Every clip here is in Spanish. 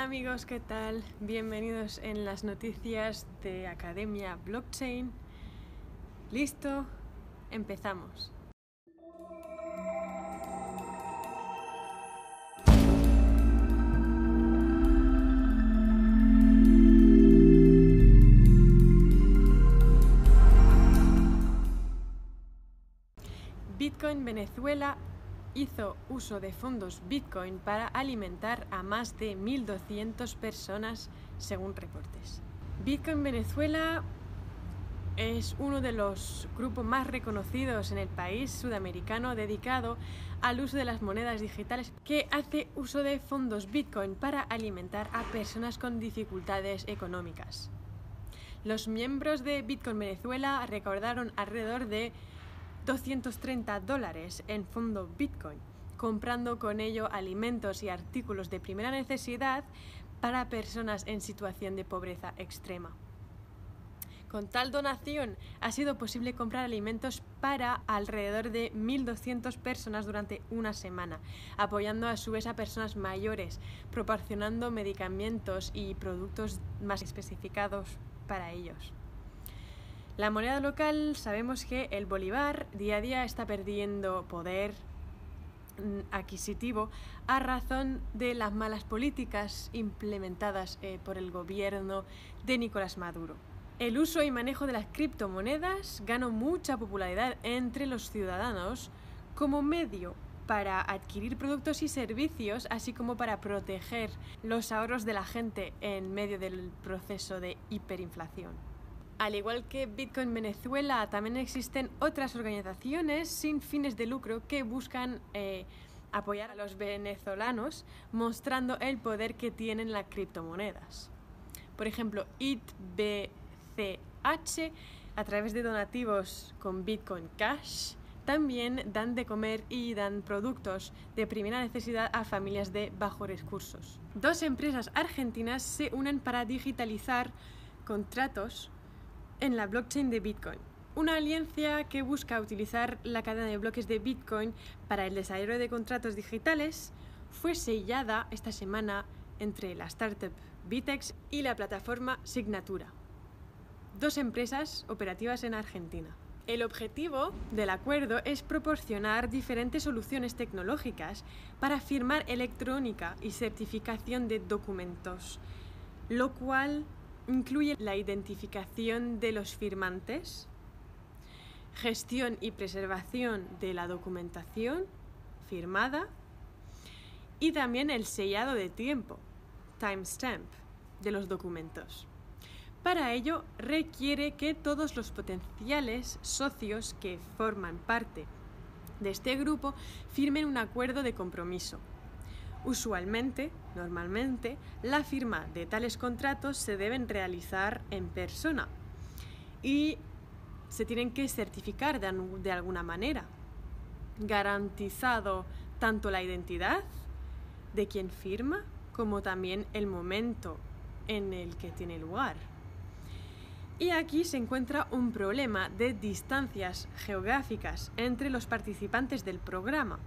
Amigos, ¿qué tal? Bienvenidos en las noticias de Academia Blockchain. ¿Listo? Empezamos. Bitcoin Venezuela hizo uso de fondos Bitcoin para alimentar a más de 1.200 personas según reportes. Bitcoin Venezuela es uno de los grupos más reconocidos en el país sudamericano dedicado al uso de las monedas digitales que hace uso de fondos Bitcoin para alimentar a personas con dificultades económicas. Los miembros de Bitcoin Venezuela recordaron alrededor de 230 dólares en fondo Bitcoin, comprando con ello alimentos y artículos de primera necesidad para personas en situación de pobreza extrema. Con tal donación ha sido posible comprar alimentos para alrededor de 1.200 personas durante una semana, apoyando a su vez a personas mayores, proporcionando medicamentos y productos más especificados para ellos. La moneda local sabemos que el bolívar día a día está perdiendo poder mm, adquisitivo a razón de las malas políticas implementadas eh, por el gobierno de Nicolás Maduro. El uso y manejo de las criptomonedas ganó mucha popularidad entre los ciudadanos como medio para adquirir productos y servicios, así como para proteger los ahorros de la gente en medio del proceso de hiperinflación. Al igual que Bitcoin Venezuela, también existen otras organizaciones sin fines de lucro que buscan eh, apoyar a los venezolanos mostrando el poder que tienen las criptomonedas. Por ejemplo, ITBCH, a través de donativos con Bitcoin Cash, también dan de comer y dan productos de primera necesidad a familias de bajos recursos. Dos empresas argentinas se unen para digitalizar contratos en la blockchain de Bitcoin. Una alianza que busca utilizar la cadena de bloques de Bitcoin para el desarrollo de contratos digitales fue sellada esta semana entre la startup Bitex y la plataforma Signatura, dos empresas operativas en Argentina. El objetivo del acuerdo es proporcionar diferentes soluciones tecnológicas para firmar electrónica y certificación de documentos, lo cual incluye la identificación de los firmantes, gestión y preservación de la documentación firmada y también el sellado de tiempo, timestamp, de los documentos. Para ello requiere que todos los potenciales socios que forman parte de este grupo firmen un acuerdo de compromiso Usualmente, normalmente, la firma de tales contratos se deben realizar en persona y se tienen que certificar de, alguna manera, garantizado tanto la identidad de quien firma como también el momento en el que tiene lugar. Y aquí se encuentra un problema de distancias geográficas entre los participantes del programa.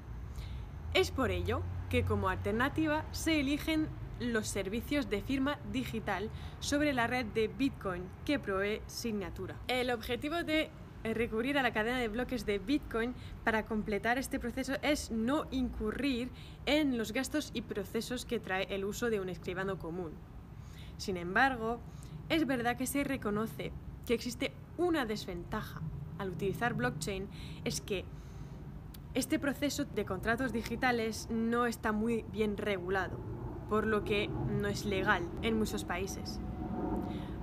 Es por ello que como alternativa se eligen los servicios de firma digital sobre la red de Bitcoin que provee Signatura. El objetivo de recurrir a la cadena de bloques de Bitcoin para completar este proceso es no incurrir en los gastos y procesos que trae el uso de un escribano común. Sin embargo, es verdad que se reconoce que existe una desventaja al utilizar blockchain, es que este proceso de contratos digitales no está muy bien regulado, por lo que no es legal en muchos países.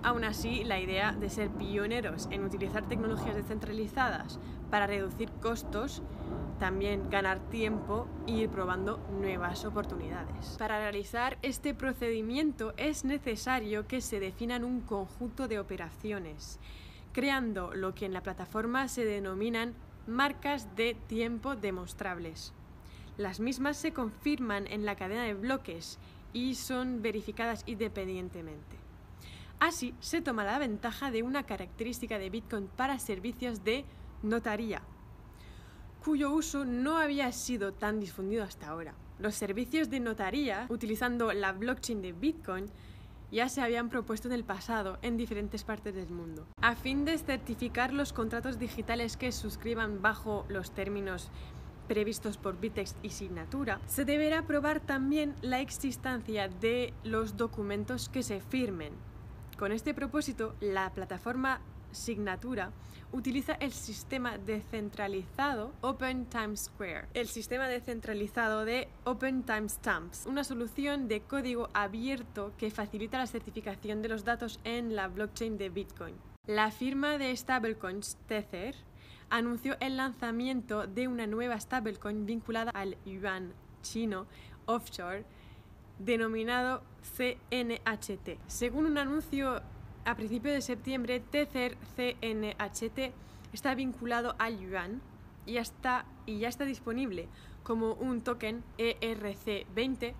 Aún así, la idea de ser pioneros en utilizar tecnologías descentralizadas para reducir costos, también ganar tiempo e ir probando nuevas oportunidades. Para realizar este procedimiento es necesario que se definan un conjunto de operaciones, creando lo que en la plataforma se denominan marcas de tiempo demostrables. Las mismas se confirman en la cadena de bloques y son verificadas independientemente. Así se toma la ventaja de una característica de Bitcoin para servicios de notaría, cuyo uso no había sido tan difundido hasta ahora. los servicios de notaría utilizando la blockchain de Bitcoin ya se habían propuesto en el pasado en diferentes partes del mundo. A fin de certificar los contratos digitales que suscriban bajo los términos previstos por Bitex y Signatura, se deberá probar también la existencia de los documentos que se firmen. Con este propósito, la plataforma Signatura utiliza el sistema descentralizado Open Square, el sistema descentralizado de Open Timestamps, una solución de código abierto que facilita la certificación de los datos en la blockchain de Bitcoin. La firma de stablecoins Tether anunció el lanzamiento de una nueva stablecoin vinculada al yuan chino offshore denominado CNHT. Según un anuncio a principios de septiembre, Tether CNHT está vinculado al yuan y ya está, y ya está disponible como un token ERC20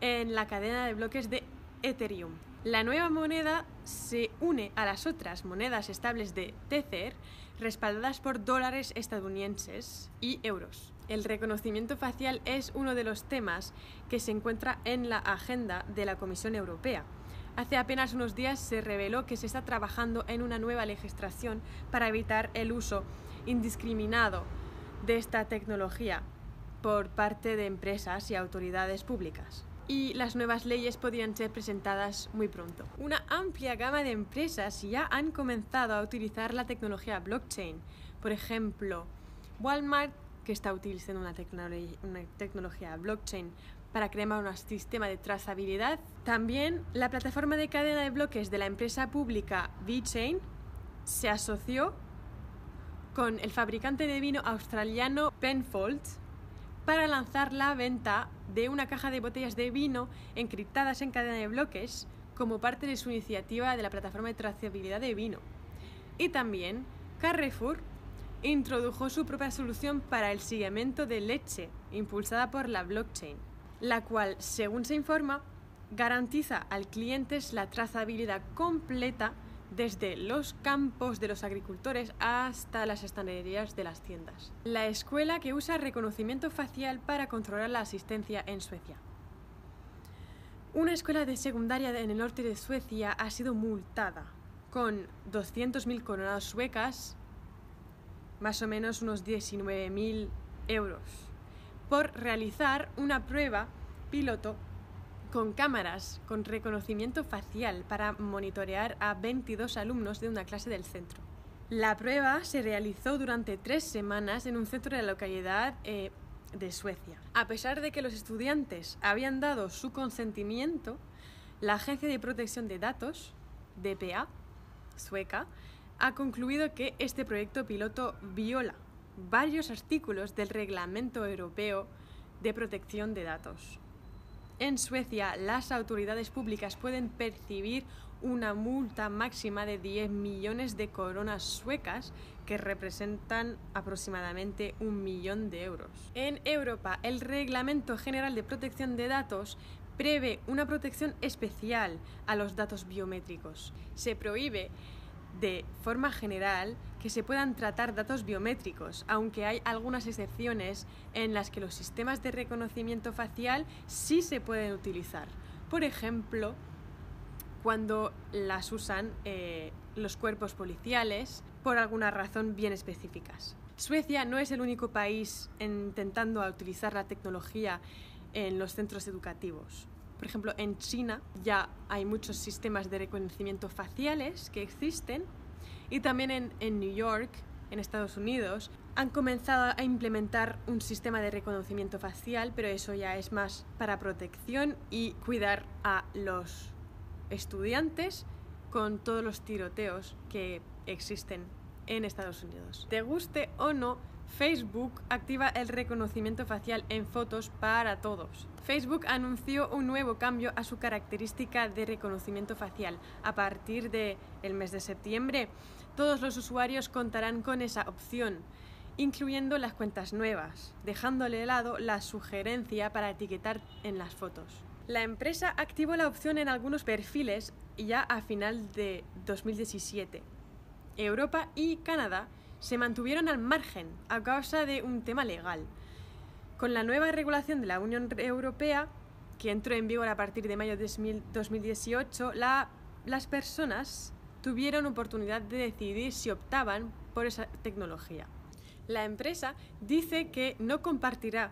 en la cadena de bloques de Ethereum. La nueva moneda se une a las otras monedas estables de Tether respaldadas por dólares estadounidenses y euros. El reconocimiento facial es uno de los temas que se encuentra en la agenda de la Comisión Europea Hace apenas unos días se reveló que se está trabajando en una nueva legislación para evitar el uso indiscriminado de esta tecnología por parte de empresas y autoridades públicas. Y las nuevas leyes podrían ser presentadas muy pronto. Una amplia gama de empresas ya han comenzado a utilizar la tecnología blockchain. Por ejemplo, Walmart, que está utilizando una, tecnología blockchain para crear un sistema de trazabilidad. También la plataforma de cadena de bloques de la empresa pública VeChain se asoció con el fabricante de vino australiano Penfolds para lanzar la venta de una caja de botellas de vino encriptadas en cadena de bloques como parte de su iniciativa de la plataforma de trazabilidad de vino. Y también Carrefour introdujo su propia solución para el seguimiento de leche, impulsada por la blockchain la cual, según se informa, garantiza al cliente la trazabilidad completa desde los campos de los agricultores hasta las estanterías de las tiendas. La escuela que usa reconocimiento facial para controlar la asistencia en Suecia. Una escuela de secundaria en el norte de Suecia ha sido multada con 200.000 coronas suecas, más o menos unos 19.000 euros por realizar una prueba piloto con cámaras con reconocimiento facial para monitorear a 22 alumnos de una clase del centro. La prueba se realizó durante tres semanas en un centro de la localidad eh, de Suecia. A pesar de que los estudiantes habían dado su consentimiento, la Agencia de Protección de Datos, DPA, sueca, ha concluido que este proyecto piloto viola varios artículos del Reglamento Europeo de Protección de Datos. En Suecia, las autoridades públicas pueden percibir una multa máxima de 10 millones de coronas suecas, que representan aproximadamente un millón de euros. En Europa, el Reglamento General de Protección de Datos prevé una protección especial a los datos biométricos. Se prohíbe de forma general que se puedan tratar datos biométricos, aunque hay algunas excepciones en las que los sistemas de reconocimiento facial sí se pueden utilizar. Por ejemplo, cuando las usan eh, los cuerpos policiales por alguna razón bien específicas. Suecia no es el único país intentando utilizar la tecnología en los centros educativos. Por ejemplo, en China ya hay muchos sistemas de reconocimiento faciales que existen y también en, en New York, en Estados Unidos, han comenzado a implementar un sistema de reconocimiento facial, pero eso ya es más para protección y cuidar a los estudiantes con todos los tiroteos que existen en Estados Unidos. Te guste o no, Facebook activa el reconocimiento facial en fotos para todos. Facebook anunció un nuevo cambio a su característica de reconocimiento facial. A partir del el mes de septiembre, todos los usuarios contarán con esa opción, incluyendo las cuentas nuevas, dejándole de lado la sugerencia para etiquetar en las fotos. La empresa activó la opción en algunos perfiles ya a final de 2017. Europa y Canadá se mantuvieron al margen a causa de un tema legal. Con la nueva regulación de la Unión Europea, que entró en vigor a partir de mayo de 2018, las personas tuvieron oportunidad de decidir si optaban por esa tecnología. La empresa dice que no compartirá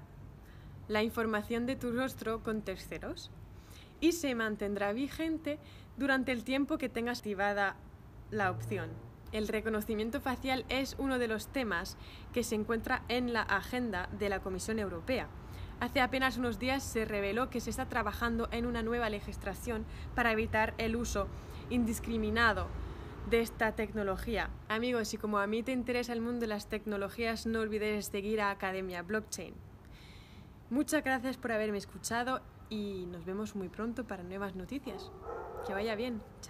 la información de tu rostro con terceros y se mantendrá vigente durante el tiempo que tengas activada la opción. El reconocimiento facial es uno de los temas que se encuentra en la agenda de la Comisión Europea. Hace apenas unos días se reveló que se está trabajando en una nueva legislación para evitar el uso indiscriminado de esta tecnología. Amigos, y como a mí te interesa el mundo de las tecnologías, no olvides seguir a Academia Blockchain. Muchas gracias por haberme escuchado y nos vemos muy pronto para nuevas noticias. Que vaya bien. Chao.